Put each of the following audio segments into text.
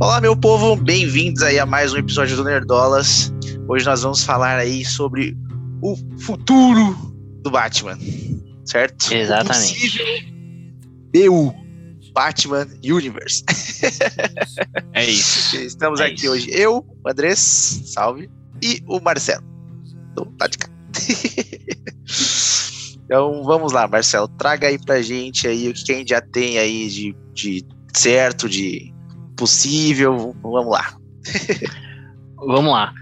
Olá, meu povo, bem-vindos aí a mais um episódio do Nerdolas. Hoje nós vamos falar aí sobre o futuro do Batman, certo? Exatamente. Eu, Batman Universe. É isso. Estamos É aqui isso. hoje, eu, o Andrés, salve, e o Marcelo, do lado de cá. então vamos lá, Marcelo, traga aí pra gente aí o que que a gente já tem aí de, de certo, de possível, vamos lá. Vamos lá.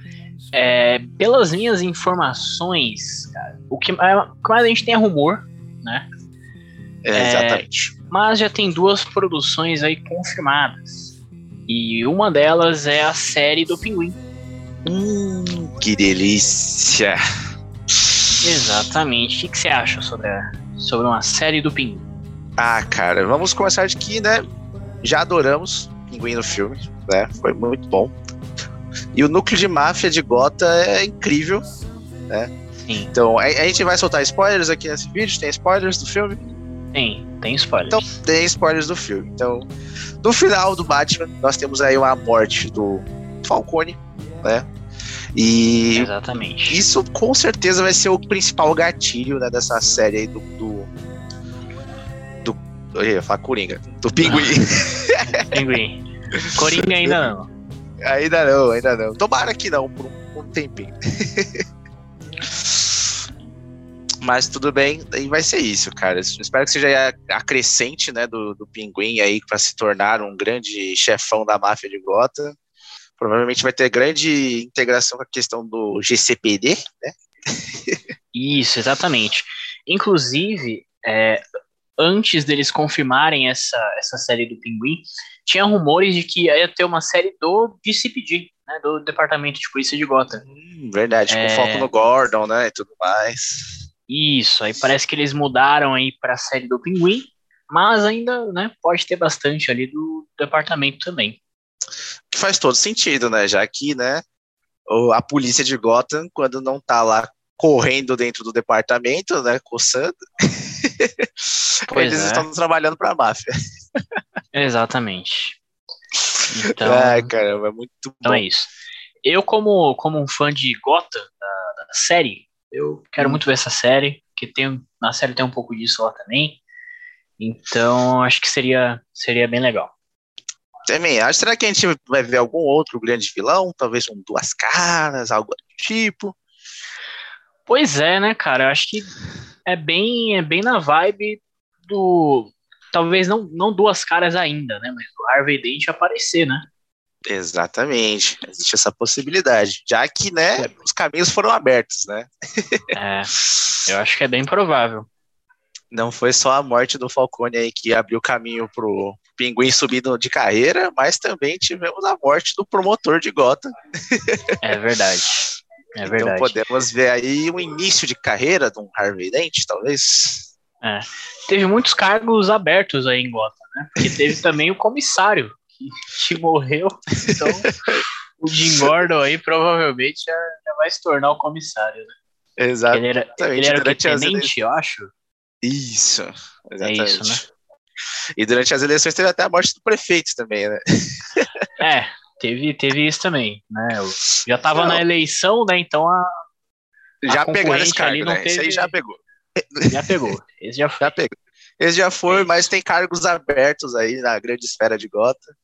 É, pelas minhas informações, cara, o que, é, mais a gente tem é rumor, né? É, exatamente. Mas já tem duas produções aí confirmadas. E uma delas é a série do Pinguim. Hum, que delícia. Exatamente. O que, que você acha sobre, a- sobre uma série do Pinguim? Ah, cara, vamos começar de que, né? Já adoramos Pinguim no filme, né? Foi muito bom. E o núcleo de máfia de Gota é incrível. Sim, Então, a, a gente vai soltar spoilers aqui nesse vídeo. Tem spoilers do filme? tem, tem spoilers. Então, tem spoilers do filme. Então, no final do Batman, nós temos aí uma morte do Falcone, né? E Exatamente. isso com certeza vai ser o principal gatilho né, dessa série aí do. do, do eu ia falar Coringa. Do Pinguim. Pinguim. Coringa ainda não. ainda não, ainda não. Tomara que não, por um, um tempinho. Mas tudo bem, aí vai ser isso, cara. Espero que seja a crescente né, do, do Pinguim aí para se tornar um grande chefão da máfia de Gotham. Provavelmente vai ter grande integração com a questão do GCPD, né? Isso, exatamente. Inclusive, é, antes deles confirmarem essa, essa série do Pinguim, tinha rumores de que ia ter uma série do DCPD, né, do Departamento de Polícia de Gotham. Hum, verdade, com É. foco no Gordon, né? E tudo mais. Isso, aí parece que eles mudaram aí para a série do Pinguim, mas ainda né, pode ter bastante ali do departamento também. Que faz todo sentido, né? Já que, né, a polícia de Gotham, quando não tá lá correndo dentro do departamento, né, coçando, Pois eles é. estão trabalhando pra máfia. Exatamente. Então, Ai, caramba, é muito então bom. é isso. Eu, como, como um fã de Gotham, da, da série, eu quero Hum. muito ver essa série, que tem, na série tem um pouco disso lá também. Então, acho que seria, seria bem legal. Também acho. Será que a gente vai ver algum outro grande vilão? Talvez um Duas Caras, algo do tipo. Pois é, né, cara? Eu acho que é bem, é bem na vibe do. Talvez não, não duas caras ainda, né? Mas do Harvey Dent aparecer, né? Exatamente. Existe essa possibilidade. Já que, né, os caminhos foram abertos, né? É, eu acho que é bem provável. Não foi só a morte do Falcone aí que abriu caminho pro Pinguim subindo de carreira, mas também tivemos a morte do promotor de Gotham. É verdade. É então verdade. podemos ver aí um início de carreira de um Harvey Dent, talvez. Teve muitos cargos abertos aí em Gotham, né? Porque teve também o comissário, que, que morreu. Então, o Jim Gordon aí provavelmente já, já vai se tornar o comissário, né? Exato. Ele era, Exatamente, ele era o tenente, eu acho? Isso. Exatamente. É isso, né? E durante as eleições teve até a morte do prefeito também, né? É, teve, teve isso também, né? Eu já tava Não. na eleição, né? Então a, Já pegaram esse cargo, né? Esse aí teve- já pegou. já pegou. Esse já foi. Já pegou. Esse já foi, É mas tem cargos abertos aí na grande esfera de Gotham.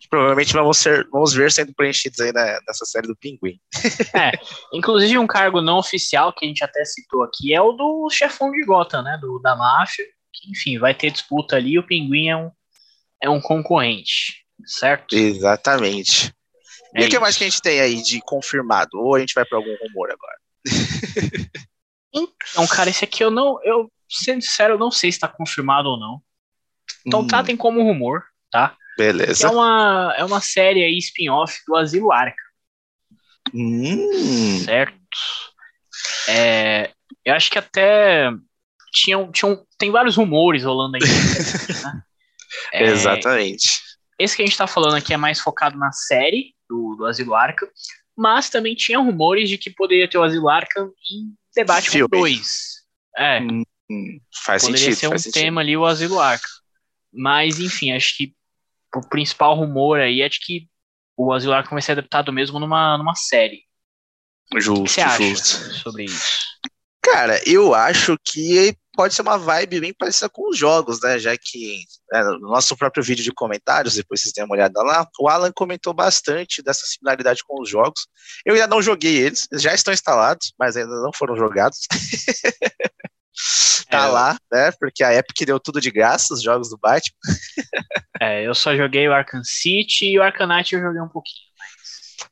Que provavelmente vamos, ser, vamos ver sendo preenchidos aí na- nessa série do Pinguim. Inclusive, um cargo não oficial que a gente até citou aqui é o do chefão de Gotham, né? Do, da máfia. Que, enfim, vai ter disputa ali. O Pinguim é um, é um concorrente, certo? Exatamente. E É o que mais que a gente tem aí de confirmado? Ou a gente vai para algum rumor agora? Então, cara, esse aqui eu não. Eu, sendo sincero, eu não sei se tá confirmado ou não. Então, Hum, tratem como rumor, tá? Beleza. é uma, é uma série aí spin-off do Asilo Arca. Hum, certo? É, eu acho que até tinham, tinham, tem vários rumores rolando aí. né? É, exatamente. Esse que a gente tá falando aqui é mais focado na série do, do Asilo Arkham, mas também tinha rumores de que poderia ter o Asilo Arkham em debate Filme. 2. É, Hum, faz poderia sentido, ser um sentido. tema ali o Asilo Arkham. Mas, enfim, acho que o principal rumor aí é de que o Asilo Arkham vai ser adaptado mesmo numa, numa série. Justo, o que você acha justo. sobre isso? Cara, eu acho que pode ser uma vibe bem parecida com os jogos, né? Já que é, no nosso próprio vídeo de comentários, depois vocês têm uma olhada lá, o Alan comentou bastante dessa similaridade com os jogos. Eu ainda não joguei eles, eles já estão instalados, mas ainda não foram jogados. tá É. lá, né? Porque a Epic deu tudo de graça, os jogos do Batman. É, eu só joguei o Arkham City e o Arkham Knight eu joguei um pouquinho.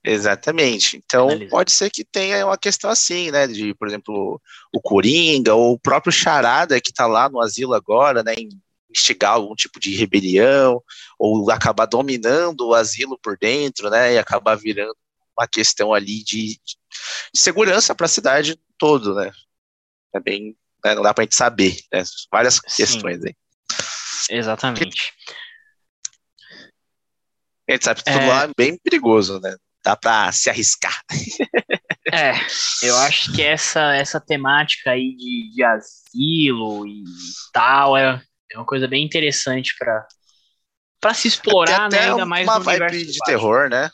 Exatamente. Então, pode ser que tenha uma questão assim, né? De, por exemplo, o Coringa ou o próprio Charada que tá lá no asilo agora, né? Em instigar algum tipo de rebelião ou acabar dominando o asilo por dentro, né? E acabar virando uma questão ali de, de segurança para a cidade todo, né? É bem, né, não dá pra gente saber, né? Várias Sim. questões aí. Exatamente. A gente sabe que tudo É. lá é bem perigoso, né? Dá pra se arriscar. É, eu acho que essa, essa temática aí de, de asilo e tal é, é uma coisa bem interessante pra para se explorar, Tem né? até Ainda mais uma no vibe de terror, né?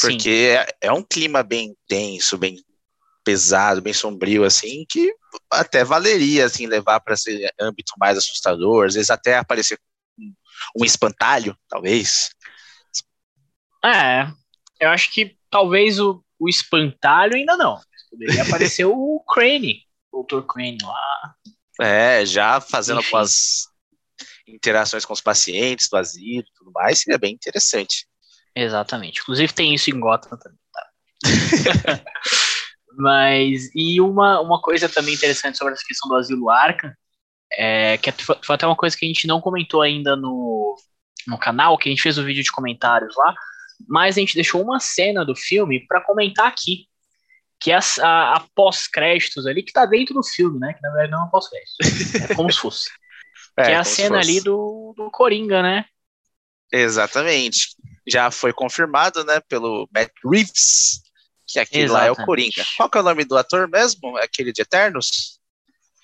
Porque é, é um clima bem tenso, bem pesado, bem sombrio, assim, que até valeria, assim, levar para esse âmbito mais assustador, às vezes até aparecer um espantalho, talvez. É, eu acho que talvez o, o espantalho ainda não. Poderia aparecer o Crane, o Dr. Crane lá. É, já fazendo Enfim. algumas interações com os pacientes do asilo e tudo mais, seria bem interessante. Exatamente. Inclusive tem isso em Gotham também, tá? Mas, e uma, uma coisa também interessante sobre essa questão do asilo Arkham, é, que foi foi até uma coisa que a gente não comentou ainda no, no canal, que a gente fez o vídeo de comentários lá, mas a gente deixou uma cena do filme para comentar aqui, que é a, a, a pós-créditos ali, que tá dentro do filme, né? Que na verdade não é uma pós-créditos, é como se fosse. É, que é a como se cena ali do, do Coringa, né? Exatamente. Já foi confirmado, né, pelo Matt Reeves, que aquele lá é o Exatamente. Coringa. Qual que é o nome do ator mesmo? É aquele de Eternos?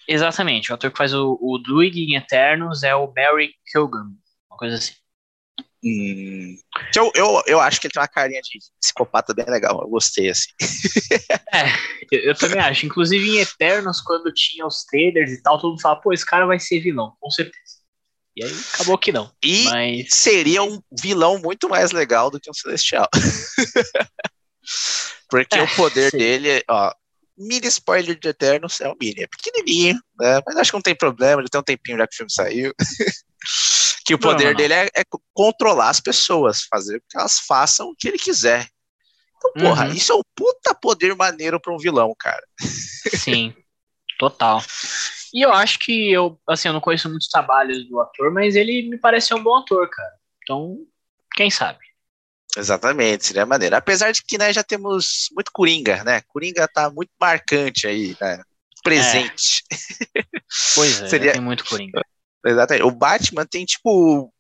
Exatamente, o ator que faz o, o Druig em Eternos é o Barry Keoghan, uma coisa assim. Hum. Eu, eu, eu acho que ele tem uma carinha de psicopata bem legal. Eu gostei, assim. Eu, eu também acho. Inclusive em Eternos, quando tinha os trailers e tal, todo mundo fala, pô, esse cara vai ser vilão, com certeza. E aí acabou que não. E Mas. seria um vilão muito mais legal do que um Celestial. Porque É, o poder sim. dele, ó, mini spoiler de Eternos é um mini, é pequenininho, né? Mas acho que não tem problema, já tem um tempinho já que o filme saiu. que o Não, poder não, não. dele é, é controlar as pessoas, fazer com que elas façam o que ele quiser. Então, porra, Uhum. isso é um puta poder maneiro pra um vilão, cara. Sim, total. E eu acho que eu, assim, eu não conheço muitos trabalhos do ator, mas ele me parece um bom ator, cara. Então, quem sabe? Exatamente, seria maneiro. Apesar de que, né, já temos muito Coringa, né? Coringa tá muito marcante aí, né? Presente. Pois é, Seria- tem muito Coringa. Exatamente. O Batman tem, tipo,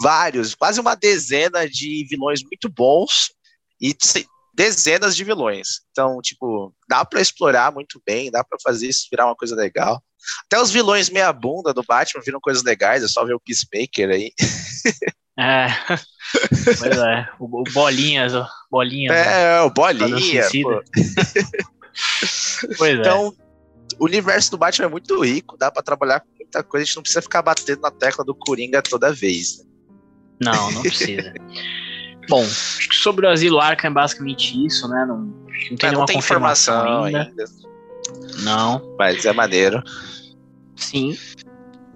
vários, quase uma dezena de vilões muito bons e dezenas de vilões. Então, tipo, dá pra explorar muito bem, dá pra fazer isso virar uma coisa legal. Até os vilões meia bunda do Batman viram coisas legais, é só ver o Peacemaker aí. É. pois é, o, o Bolinhas, ó, Bolinhas. né? É, o Esquadrão Bolinha, Suicida. pô. Pois é. O universo do Batman é muito rico, dá pra trabalhar com muita coisa, a gente não precisa ficar batendo na tecla do Coringa toda vez. né? Não, não precisa. Bom, acho que sobre o Asilo Arkham é basicamente isso, né? Não, não tem Mas nenhuma não tem confirmação informação ainda. ainda, Não, mas é maneiro. sim.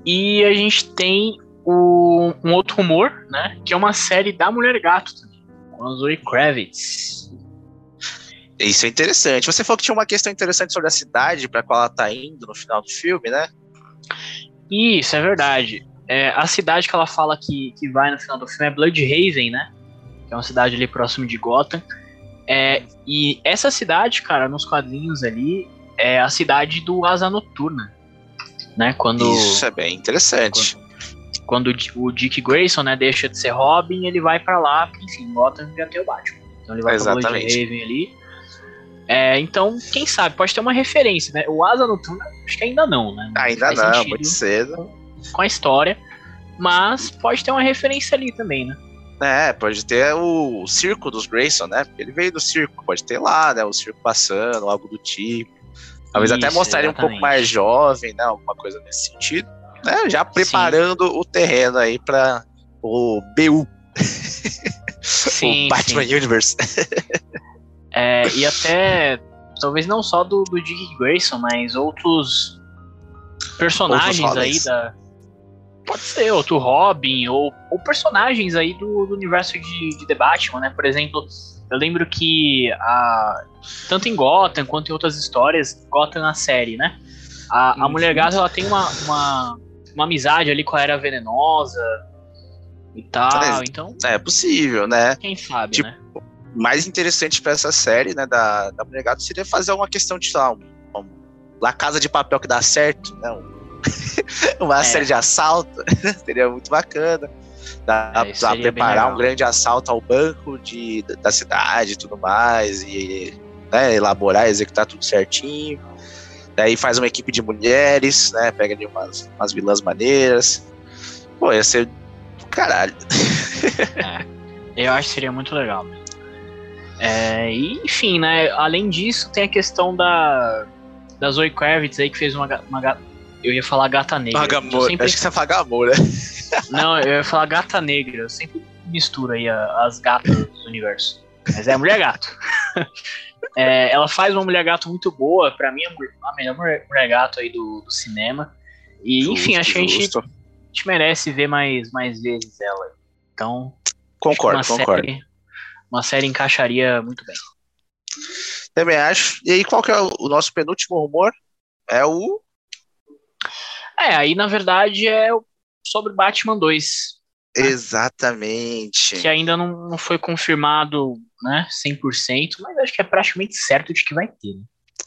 E a gente tem o- um outro rumor, né? Que é uma série da Mulher Gato também, com a Zoe Kravitz. Isso é interessante. Você falou que tinha uma questão interessante sobre a cidade para qual ela tá indo no final do filme, né? Isso, é verdade. É, a cidade que ela fala que, que vai no final do filme é Bloodhaven, né? Que é uma cidade ali próximo de Gotham. É, e essa cidade, cara, nos quadrinhos ali, é a cidade do Asa Noturna. Né? Quando, Isso é bem interessante. quando o Di- o Dick Grayson né, deixa de ser Robin, ele vai pra lá, porque, enfim, Gotham já tem o Batman. Então ele vai pra Exatamente. Bloodhaven ali. É, então, quem sabe, pode ter uma referência, né? O Asa Noturna, acho que ainda não, né? Ainda Faz não, muito cedo. com a história. Mas pode ter uma referência ali também, né? É, pode ter o circo dos Grayson, né? Porque ele veio do circo, pode ter lá, né? O circo passando, algo do tipo. Talvez Isso, até exatamente. um pouco mais jovem, né? Alguma coisa nesse sentido. Né? Já preparando sim. o terreno aí para o BU. Sim, o Batman sim. Universe. é, e até, talvez não só do, do Dick Grayson, mas outros personagens outros aí da, Pode ser, outro Robin, ou, ou personagens aí do, do universo de, de The Batman, né? Por exemplo, eu lembro que a, tanto em Gotham quanto em outras histórias, Gotham na série, né? A, a Mulher Gato ela tem uma, uma, uma amizade ali com a Era Venenosa e tal, é, então... É possível, né? Quem sabe, tipo, né? Mais interessante para essa série, né, da, da Mulher Gato seria fazer uma questão de, sei lá, um, um, La Casa de Papel que dá certo, né? Um, uma é. série de assalto, seria muito bacana. Dá é, pra preparar um grande assalto ao banco de, da cidade e tudo mais, e né, elaborar, executar tudo certinho. Daí faz uma equipe de mulheres, né? Pega ali umas, umas vilãs maneiras. Pô, ia ser do caralho. É, eu acho que seria muito legal. É, e, enfim, né? Além disso, tem a questão da, da Zoe Kravitz aí, que fez uma, uma eu ia falar gata negra. Vagamor. Sempre... Acho que você ia falar né? Não, eu ia falar gata negra. Eu sempre misturo aí as gatas do universo. Mas é mulher gato. é, ela faz uma mulher gato muito boa. Pra mim, a melhor mulher, gato aí do, do cinema. E, justo, enfim, acho que a gente, a gente, merece ver mais, mais vezes ela. Então. Concordo, concordo. Série, uma série encaixaria muito bem. Também acho. E aí, qual que é o nosso penúltimo rumor? É o é, aí na verdade é sobre Batman 2. Né? Exatamente. Que ainda não, não foi confirmado, né, 100%, mas acho que é praticamente certo de que vai ter. Né?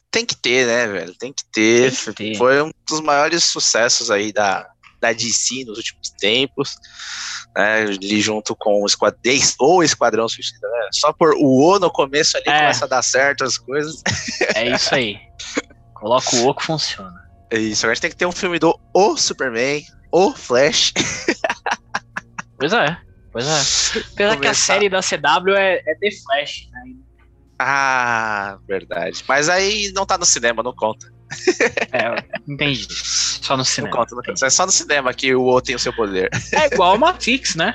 Tem que ter, né, velho? Tem que ter. Tem que ter. Foi um dos maiores sucessos aí da, da DC nos últimos tempos, né, ali junto com o Esquadrão, ou Esquadrão Suicida, né, só por o O no começo ali é. começa a dar certo as coisas. É isso aí. Coloca o O que funciona. É isso, agora a gente tem que ter um filme do O Superman, O Flash. Pois é, pois é. Apesar Começar. que a série da CW é, é The Flash, né? Ah, verdade. Mas aí não tá no cinema, não conta. É, entendi. Só no cinema. Não conta, não conta. É só no cinema que o O tem o seu poder. É igual o Matrix, né?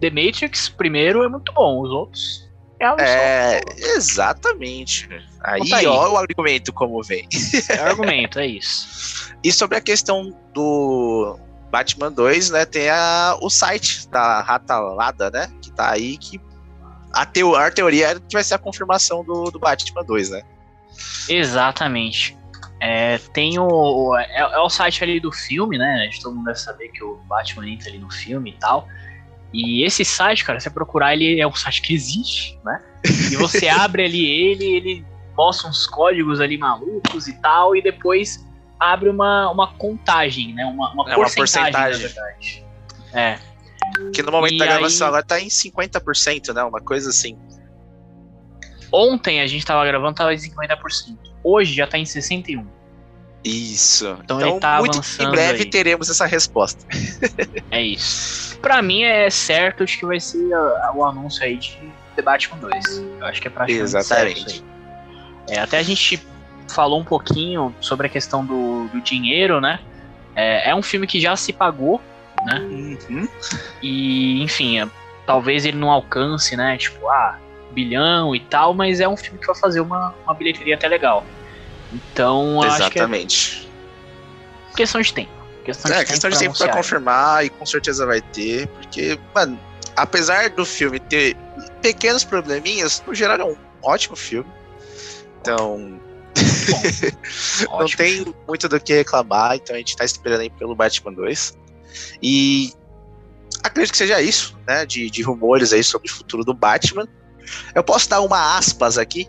The Matrix primeiro é muito bom, os outros é, exatamente. Aí, aí, ó o argumento como vem. É o argumento, é isso. E sobre a questão do Batman 2, né, tem a, o site da Ratalada, né, que tá aí, que a, teo, a teoria é que vai ser a confirmação do, do Batman 2, né? Exatamente. É, tem o. É, é, o site ali do filme, né? Todo mundo deve saber que o Batman entra ali no filme e tal. E esse site, cara, você procurar, ele é um site que existe, né? E você abre ali ele, ele mostra uns códigos ali malucos e tal, e depois abre uma, uma contagem, né? Uma, uma, é porcentagem, uma porcentagem, na verdade. É. Que no momento e da gravação aí... agora tá em 50%, né? Uma coisa assim. Ontem a gente tava gravando, tava em 50%. Hoje já tá em 61%. Isso. Então, então ele tá muito avançando. Em breve aí. teremos essa resposta. é isso. Pra mim é certo de que vai ser o anúncio aí de The Batman 2. Eu acho que é praticamente Exatamente. certo é, até a gente falou um pouquinho sobre a questão do, do dinheiro, né? É, é, um filme que já se pagou, né? Uhum. E, enfim, é, talvez ele não alcance, né? Tipo, ah, bilhão e tal, mas é um filme que vai fazer uma, uma bilheteria até legal. Então, Exatamente. acho que é questão de tempo. Questão de é, tempo questão de tempo pra confirmar e com certeza vai ter, porque, mano, apesar do filme ter pequenos probleminhas, no geral é um ótimo filme. Então, não tem muito do que reclamar, então a gente tá esperando aí pelo Batman 2. E acredito que seja isso, né? De, de rumores aí sobre o futuro do Batman. Eu posso dar uma aspas aqui?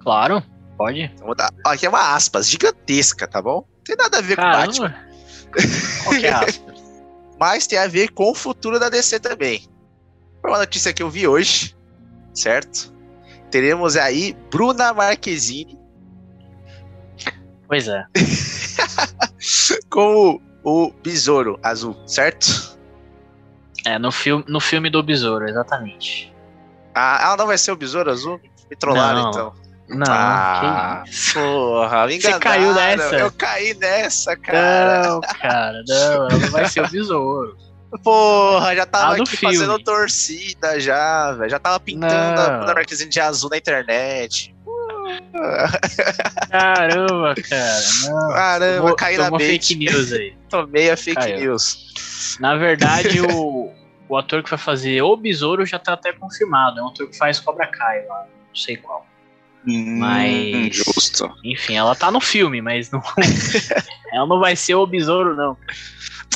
Claro. Pode? Vou dar, ó, aqui é uma aspas gigantesca, tá bom? Não tem nada a ver Caramba. com Batman. Qual que é aspas? Mas tem a ver com o futuro da DC também. Foi uma notícia que eu vi hoje, certo? Teremos aí Bruna Marquezine. Pois é. como o Besouro Azul, certo? É, no, filme, no filme do Besouro, exatamente. Ah, ela não vai ser o Besouro Azul? Me trollaram, Não. então. Não, ah, que isso. porra, me Você caiu enganaram. nessa? Eu caí nessa, cara. Não, cara, não, ela não vai ser o Besouro. Porra, já tava Ah, aqui filme. fazendo torcida já, velho. Já tava pintando a Não. Bruna Marquezine de azul na internet. Caramba, cara, não. Caramba, Tomou- caí na tomou bait. fake news aí. Tomei a fake Caiu. news. Na verdade, o, o ator que vai fazer o Besouro já tá até confirmado. É um ator que faz Cobra Kai lá, não sei qual. Mas- Hum, Justo. Enfim, ela tá no filme, mas não. ela não vai ser o Besouro, não.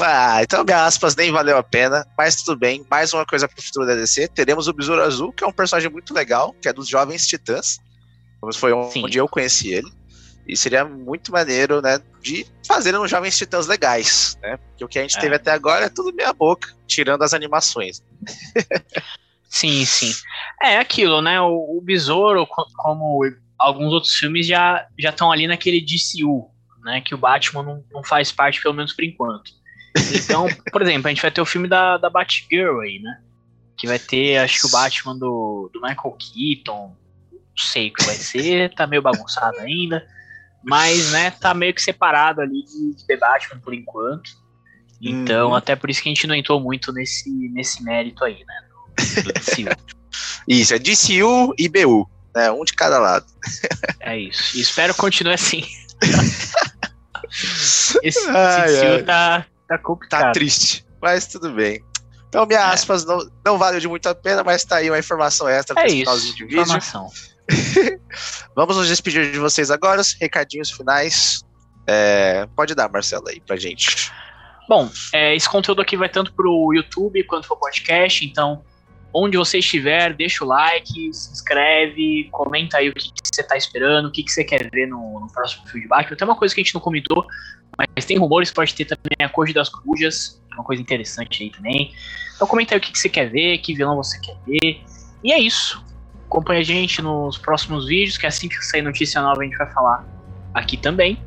Ah, então minha aspas nem valeu a pena, mas tudo bem. Mais uma coisa pro futuro da DC. Teremos o Besouro Azul, que é um personagem muito legal, que é dos Jovens Titãs. Foi Sim. onde eu conheci ele. E seria muito maneiro, né, de fazer uns Jovens Titãs legais, né? Porque o que a gente É. teve até agora é tudo meia boca, tirando as animações. Sim, sim. É aquilo, né? O, o Besouro, co- como alguns outros filmes, já já estão ali naquele DCU, né? Que o Batman não, não faz parte, pelo menos por enquanto. Então, por exemplo, a gente vai ter o filme da, da Batgirl aí, né? Que vai ter, acho que o Batman do, do Michael Keaton. Não sei o que vai ser, tá meio bagunçado ainda. Mas, né, tá meio que separado ali de, de The Batman por enquanto. Então, Uhum. até por isso que a gente não entrou muito nesse, nesse mérito aí, né? Do, do DCU. Isso, é DCU e BU, né? Um de cada lado. É isso. E espero que continue assim. Esse, Ai, esse ai. DCU tá, tá complicado. Tá triste, mas tudo bem. Então, minhas É. aspas não, não valeu de muito a pena, mas tá aí uma informação extra É esse isso. de vídeo. Informação. Vamos nos despedir de vocês agora, os recadinhos finais. É, pode dar, Marcelo, aí pra gente. Bom, é, esse conteúdo aqui vai tanto pro YouTube quanto pro podcast, então onde você estiver, deixa o like, se inscreve, comenta aí o que, você tá esperando, o que, que você quer ver no, no próximo Batman. Tem uma coisa que a gente não comentou, mas tem rumores, pode ter também a Corte das Corujas, uma coisa interessante aí também. Então comenta aí o que, que você quer ver, que vilão você quer ver. E é isso. Acompanhe a gente nos próximos vídeos, que assim que sair notícia nova a gente vai falar aqui também.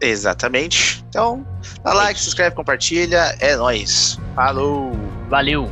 Exatamente. Então, dá like, se inscreve, compartilha. É nóis. Falou! Valeu!